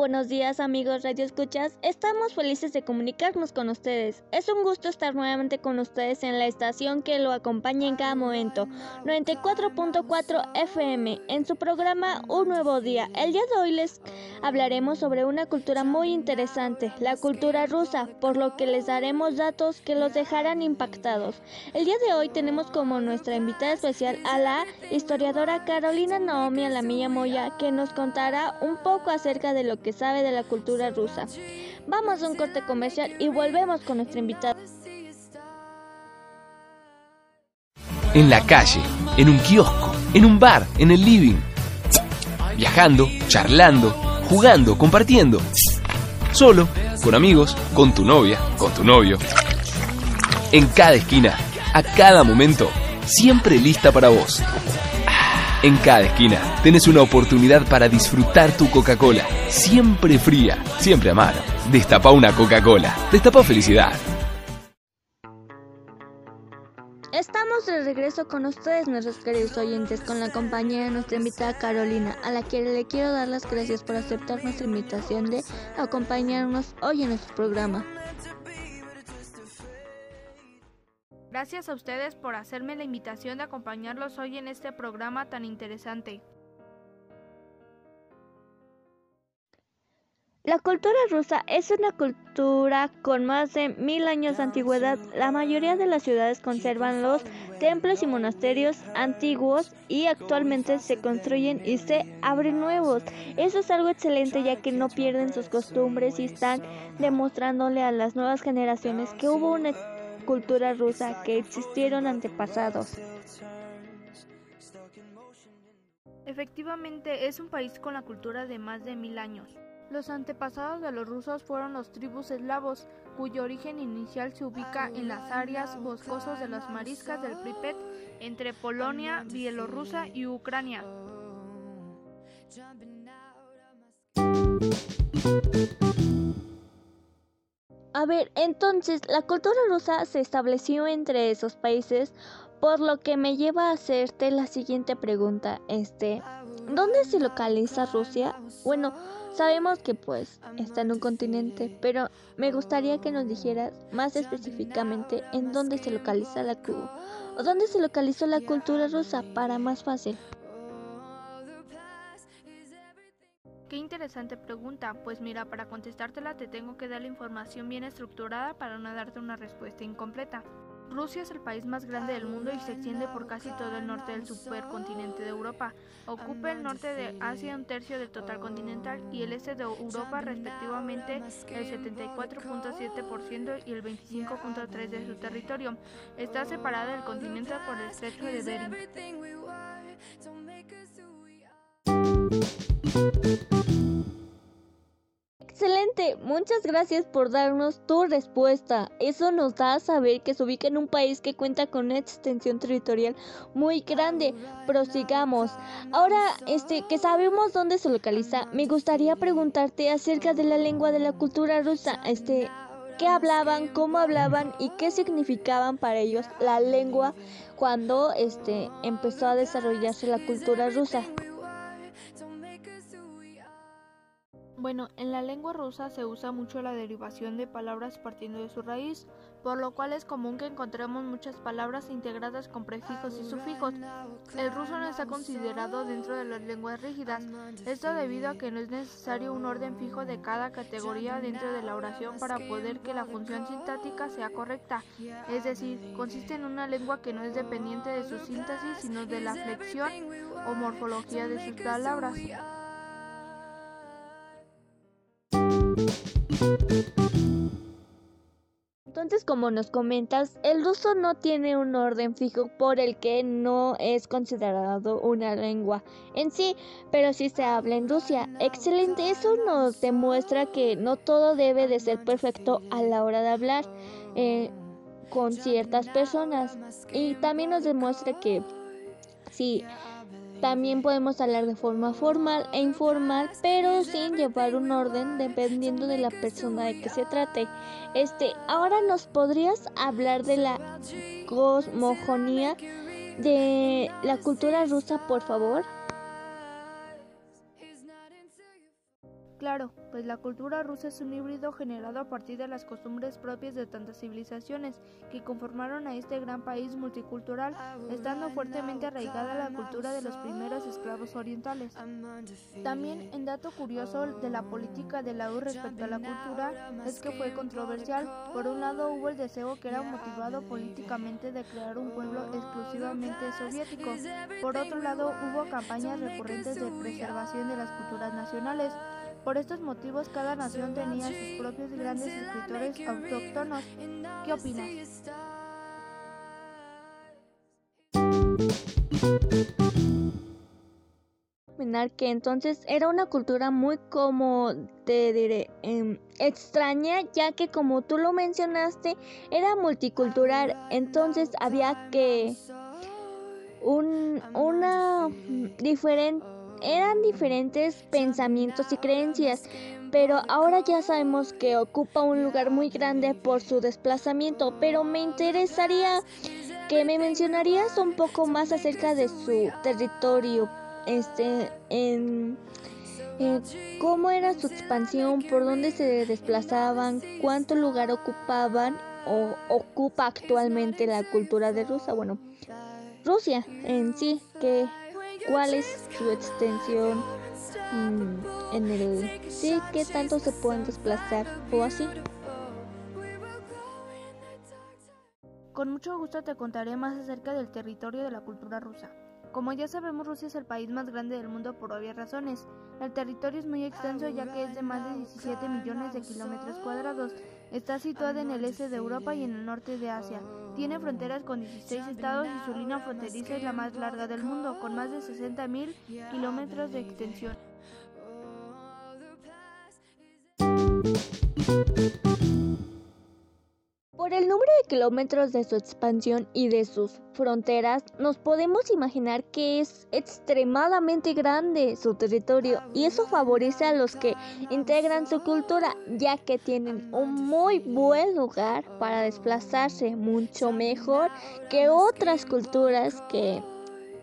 buenos días amigos Radio Escuchas. Estamos felices de comunicarnos con ustedes. Es un gusto estar nuevamente con ustedes en la estación que lo acompaña en cada momento. 94.4 FM en su programa Un Nuevo Día. El día de hoy les hablaremos sobre una cultura muy interesante, la cultura rusa, por lo que les daremos datos que los dejarán impactados. El día de hoy tenemos como nuestra invitada especial a la historiadora Carolina Naomi Alamilla Moya que nos contará un poco acerca de lo que sabe de la cultura rusa. Vamos a un corte comercial y volvemos con nuestra invitada. En la calle, en un kiosco, en un bar, en el living. Viajando, charlando, jugando, compartiendo. Solo, con amigos, con tu novia, con tu novio. En cada esquina, a cada momento, siempre lista para vos. En cada esquina tenés una oportunidad para disfrutar tu Coca-Cola. Siempre fría, siempre a mano. Destapa una Coca-Cola. Destapa felicidad. Estamos de regreso con ustedes, nuestros queridos oyentes, con la compañía de nuestra invitada Carolina, a la que le quiero dar las gracias por aceptar nuestra invitación de acompañarnos hoy en nuestro programa. Gracias a ustedes por hacerme la invitación de acompañarlos hoy en este programa tan interesante. La cultura rusa es una cultura con más de mil años de antigüedad. La mayoría de las ciudades conservan los templos y monasterios antiguos y actualmente se construyen y se abren nuevos. Eso es algo excelente ya que no pierden sus costumbres y están demostrándole a las nuevas generaciones que hubo una cultura rusa que existieron antepasados. Efectivamente, es un país con la cultura de más de mil años. Los antepasados de los rusos fueron los tribus eslavos, cuyo origen inicial se ubica en las áreas boscosas de las mariscas del Pripet entre Polonia, Bielorrusia y Ucrania. A ver, entonces la cultura rusa se estableció entre esos países, por lo que me lleva a hacerte la siguiente pregunta, este, ¿dónde se localiza Rusia? Bueno, sabemos que pues está en un continente, pero me gustaría que nos dijeras más específicamente en dónde se localiza la o dónde se localizó la cultura rusa para más fácil. Qué interesante pregunta. Pues mira, para contestártela te tengo que dar la información bien estructurada para no darte una respuesta incompleta. Rusia es el país más grande del mundo y se extiende por casi todo el norte del supercontinente de Europa. Ocupa el norte de Asia un tercio del total continental y el este de Europa respectivamente el 74.7% y el 25.3% de su territorio. Está separada del continente por el estrecho de Bering. Excelente, muchas gracias por darnos tu respuesta. Eso nos da a saber que se ubica en un país que cuenta con una extensión territorial muy grande. Prosigamos. Ahora, este, que sabemos dónde se localiza, me gustaría preguntarte acerca de la lengua de la cultura rusa. Este, ¿qué hablaban, cómo hablaban y qué significaban para ellos la lengua cuando este empezó a desarrollarse la cultura rusa? Bueno, en la lengua rusa se usa mucho la derivación de palabras partiendo de su raíz, por lo cual es común que encontremos muchas palabras integradas con prefijos y sufijos. El ruso no está considerado dentro de las lenguas rígidas, esto debido a que no es necesario un orden fijo de cada categoría dentro de la oración para poder que la función sintáctica sea correcta, es decir, consiste en una lengua que no es dependiente de su síntesis, sino de la flexión o morfología de sus palabras. Entonces, como nos comentas, el ruso no tiene un orden fijo por el que no es considerado una lengua en sí, pero sí se habla en Rusia. Excelente, eso nos demuestra que no todo debe de ser perfecto a la hora de hablar eh, con ciertas personas. Y también nos demuestra que sí también podemos hablar de forma formal e informal, pero sin llevar un orden dependiendo de la persona de que se trate. Este, ahora nos podrías hablar de la cosmogonía de la cultura rusa, por favor. Claro, pues la cultura rusa es un híbrido generado a partir de las costumbres propias de tantas civilizaciones que conformaron a este gran país multicultural, estando fuertemente arraigada la cultura de los primeros esclavos orientales. También, en dato curioso de la política de la U respecto a la cultura, es que fue controversial. Por un lado hubo el deseo que era motivado políticamente de crear un pueblo exclusivamente soviético. Por otro lado hubo campañas recurrentes de preservación de las culturas nacionales. Por estos motivos, cada nación tenía sus propios grandes escritores autóctonos. ¿Qué opinas? que entonces era una cultura muy como te diré em, extraña ya que como tú lo mencionaste era multicultural entonces había que un una diferente eran diferentes pensamientos y creencias, pero ahora ya sabemos que ocupa un lugar muy grande por su desplazamiento, pero me interesaría que me mencionarías un poco más acerca de su territorio, este, en, cómo era su expansión, por dónde se desplazaban, cuánto lugar ocupaban o ocupa actualmente la cultura de Rusia, bueno, Rusia en sí, que cuál es su extensión mm, en el sí qué tanto se pueden desplazar o así con mucho gusto te contaré más acerca del territorio de la cultura rusa como ya sabemos, Rusia es el país más grande del mundo por obvias razones. El territorio es muy extenso ya que es de más de 17 millones de kilómetros cuadrados. Está situada en el este de Europa y en el norte de Asia. Tiene fronteras con 16 estados y su línea fronteriza es la más larga del mundo, con más de 60.000 kilómetros de extensión. Por el número de kilómetros de su expansión y de sus fronteras, nos podemos imaginar que es extremadamente grande su territorio y eso favorece a los que integran su cultura, ya que tienen un muy buen lugar para desplazarse, mucho mejor que otras culturas que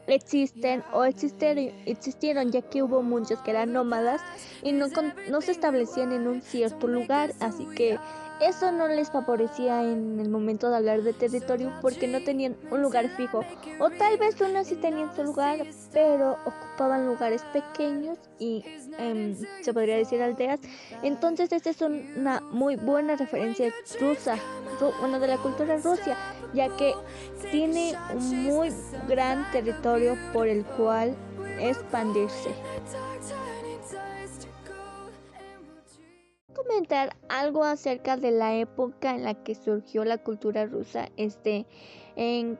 existen o existieron, existieron ya que hubo muchos que eran nómadas y no, no se establecían en un cierto lugar, así que eso no les favorecía en el momento de hablar de territorio porque no tenían un lugar fijo. O tal vez unos sí tenían su lugar, pero ocupaban lugares pequeños y em, se podría decir aldeas. Entonces esta es una muy buena referencia rusa, bueno, de la cultura rusa, ya que tiene un muy gran territorio por el cual expandirse. Comentar algo acerca de la época en la que surgió la cultura rusa? Este, ¿en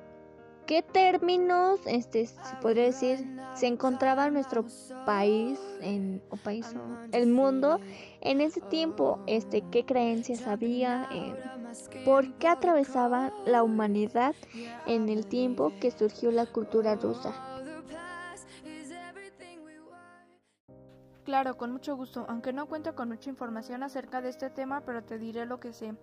qué términos, este, se podría decir, se encontraba nuestro país, en, o país, el mundo en ese tiempo? Este, ¿qué creencias había? Eh, ¿Por qué atravesaba la humanidad en el tiempo que surgió la cultura rusa? Claro, con mucho gusto, aunque no cuento con mucha información acerca de este tema, pero te diré lo que sé.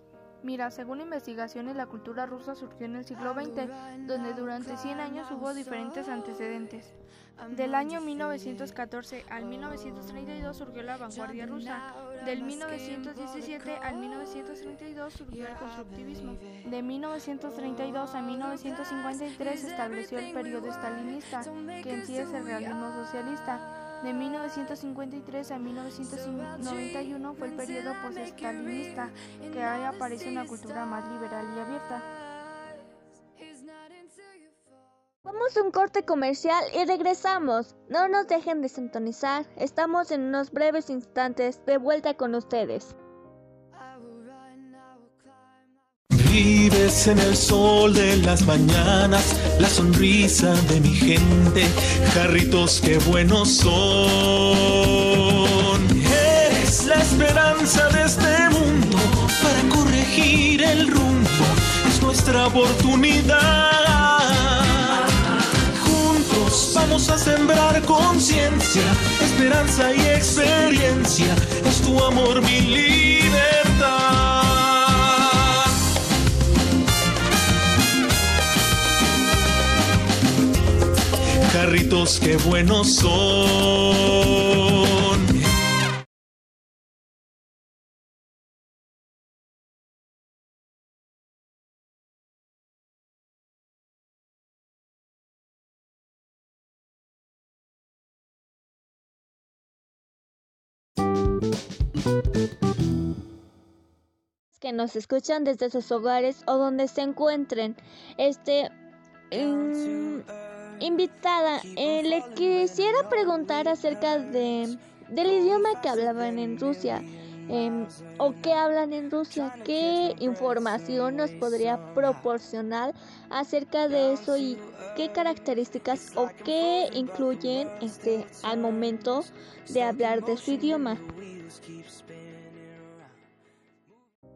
Mira, según investigaciones, la cultura rusa surgió en el siglo XX, donde durante 100 años hubo diferentes antecedentes. Del año 1914 al 1932 surgió la vanguardia rusa. Del 1917 al 1932 surgió el constructivismo. De 1932 a 1953 se estableció el periodo stalinista, que en sí es el realismo socialista. De 1953 a 1991 fue el periodo post-stalinista, que ahí aparece una cultura más liberal y abierta. Vamos a un corte comercial y regresamos. No nos dejen de sintonizar. Estamos en unos breves instantes de vuelta con ustedes. Vives en el sol de las mañanas, la sonrisa de mi gente, jarritos que buenos son. Eres la esperanza de este mundo para corregir el rumbo, es nuestra oportunidad. Juntos vamos a sembrar conciencia, esperanza y experiencia, es tu amor mi libertad. carritos, qué buenos son. que nos escuchan desde sus hogares o donde se encuentren. Este um, invitada, eh, le quisiera preguntar acerca de del idioma que hablaban en Rusia. Em, o qué hablan en Rusia, qué información nos podría proporcionar acerca de eso y qué características o qué incluyen este al momento de hablar de su idioma.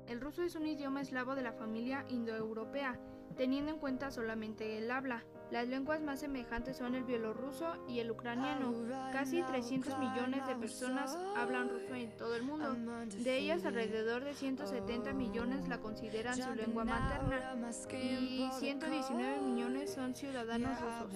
El ruso es un idioma eslavo de la familia indoeuropea, teniendo en cuenta solamente el habla. Las lenguas más semejantes son el bielorruso y el ucraniano. Casi 300 millones de personas hablan ruso en todo el mundo. De ellas, alrededor de 170 millones la consideran su lengua materna y 119 millones son ciudadanos rusos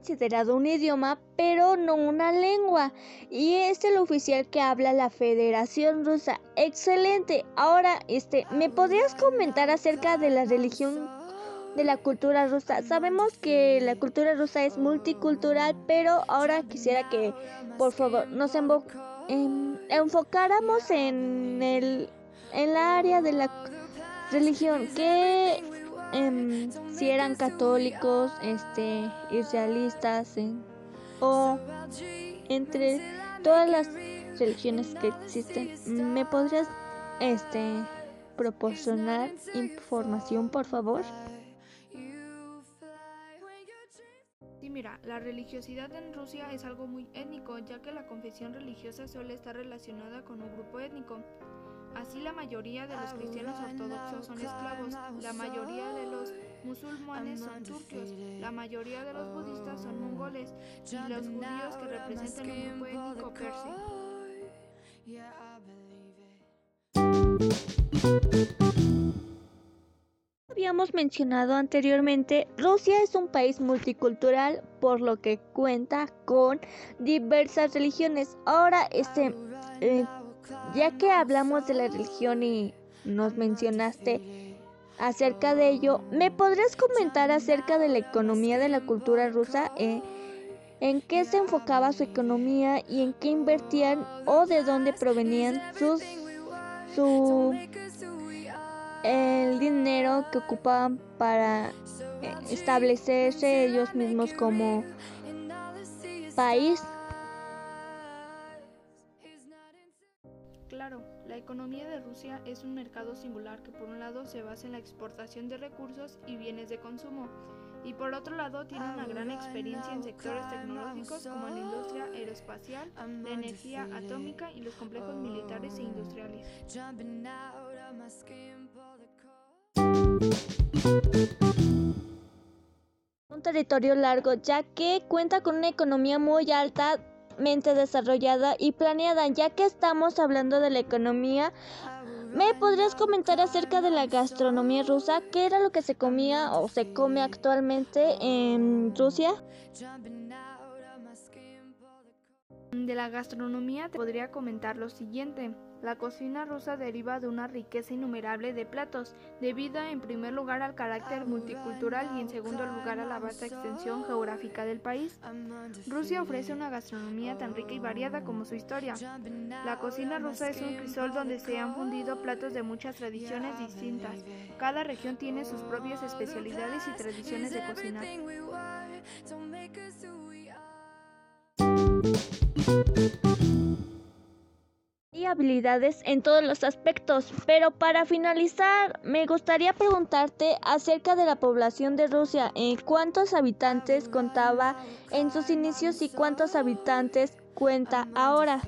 considerado un idioma, pero no una lengua, y es el oficial que habla la Federación Rusa. Excelente. Ahora, este, ¿me podrías comentar acerca de la religión de la cultura rusa? Sabemos que la cultura rusa es multicultural, pero ahora quisiera que, por favor, nos enfocáramos en el en la área de la religión. ¿Qué Em, si eran católicos, este, israelistas, o entre todas las religiones que existen, ¿me podrías, este, proporcionar información, por favor? Sí, mira, la religiosidad en Rusia es algo muy étnico, ya que la confesión religiosa suele estar relacionada con un grupo étnico. Así la mayoría de los cristianos ortodoxos son esclavos, la mayoría de los musulmanes son turcos, la mayoría de los budistas son mongoles. Y los judíos que representan un grupo étnico persa. Habíamos mencionado anteriormente, Rusia es un país multicultural por lo que cuenta con diversas religiones. Ahora, este, eh, ya que hablamos de la religión y nos mencionaste acerca de ello, ¿me podrías comentar acerca de la economía de la cultura rusa? Eh, ¿En qué se enfocaba su economía y en qué invertían o de dónde provenían sus su el dinero que ocupaban para eh, establecerse ellos mismos como país? Economía de Rusia es un mercado singular que por un lado se basa en la exportación de recursos y bienes de consumo y por otro lado tiene una gran experiencia en sectores tecnológicos como la industria aeroespacial, la energía atómica y los complejos militares e industriales. Un territorio largo ya que cuenta con una economía muy alta desarrollada y planeada. Ya que estamos hablando de la economía, ¿me podrías comentar acerca de la gastronomía rusa? ¿Qué era lo que se comía o se come actualmente en Rusia? De la gastronomía te podría comentar lo siguiente. La cocina rusa deriva de una riqueza innumerable de platos, debido en primer lugar al carácter multicultural y en segundo lugar a la vasta extensión geográfica del país. Rusia ofrece una gastronomía tan rica y variada como su historia. La cocina rusa es un crisol donde se han fundido platos de muchas tradiciones distintas. Cada región tiene sus propias especialidades y tradiciones de cocina y habilidades en todos los aspectos. Pero para finalizar, me gustaría preguntarte acerca de la población de Rusia. ¿En ¿Cuántos habitantes contaba en sus inicios y cuántos habitantes cuenta ahora?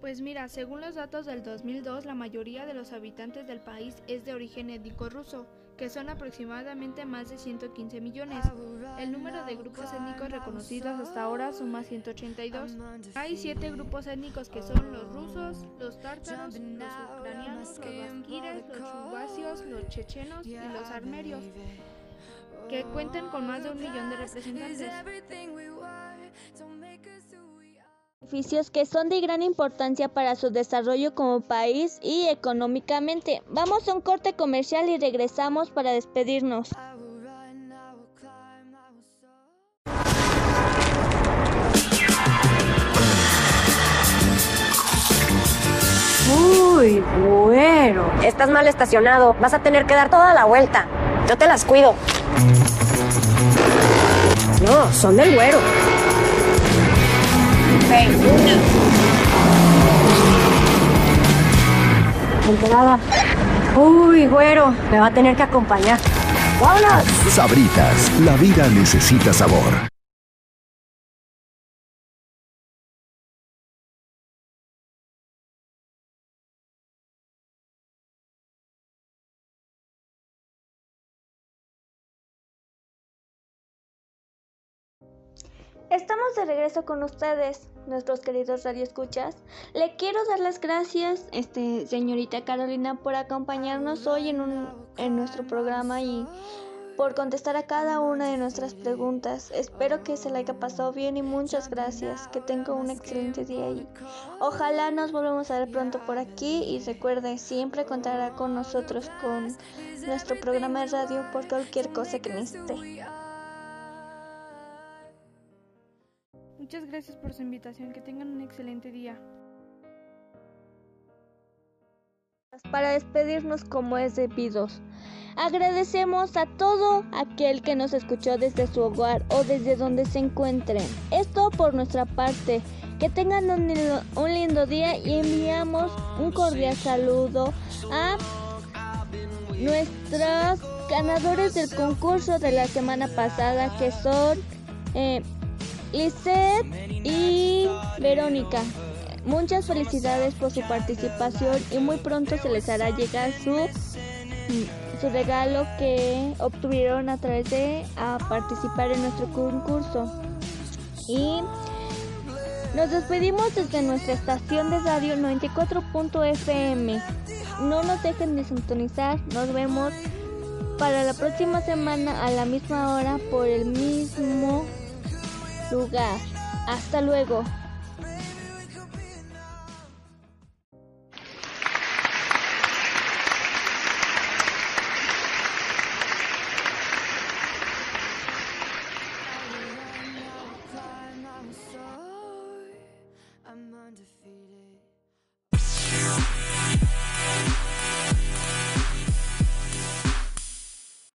Pues mira, según los datos del 2002, la mayoría de los habitantes del país es de origen étnico ruso que son aproximadamente más de 115 millones. El número de grupos étnicos reconocidos hasta ahora suma 182. Hay siete grupos étnicos que son los rusos, los tártaros, los ucranianos, los basquires, los chubasios, los chechenos y los armerios, que cuentan con más de un millón de representantes beneficios que son de gran importancia para su desarrollo como país y económicamente. Vamos a un corte comercial y regresamos para despedirnos. Uy, bueno. Estás mal estacionado. Vas a tener que dar toda la vuelta. Yo te las cuido. No, son del güero. Enterada. Uy, güero, me va a tener que acompañar. ¡Vámonos! Sabritas, la vida necesita sabor. De regreso con ustedes, nuestros queridos radioescuchas. Le quiero dar las gracias, este, señorita Carolina, por acompañarnos hoy en, un, en nuestro programa y por contestar a cada una de nuestras preguntas. Espero que se la haya pasado bien y muchas gracias. Que tenga un excelente día y ojalá nos volvamos a ver pronto por aquí y recuerde, siempre contará con nosotros con nuestro programa de radio por cualquier cosa que necesite. Muchas gracias por su invitación. Que tengan un excelente día. Para despedirnos como es debido. Agradecemos a todo aquel que nos escuchó desde su hogar o desde donde se encuentren. Esto por nuestra parte. Que tengan un lindo, día y enviamos un cordial saludo a nuestros ganadores del concurso de la semana pasada que son eh, Lisette y Verónica. Muchas felicidades por su participación y muy pronto se les hará llegar su, su regalo que obtuvieron a través de a participar en nuestro concurso. Y nos despedimos desde nuestra estación de radio 94.fm. No nos dejen de sintonizar. Nos vemos para la próxima semana a la misma hora por el mismo lugar. Hasta luego.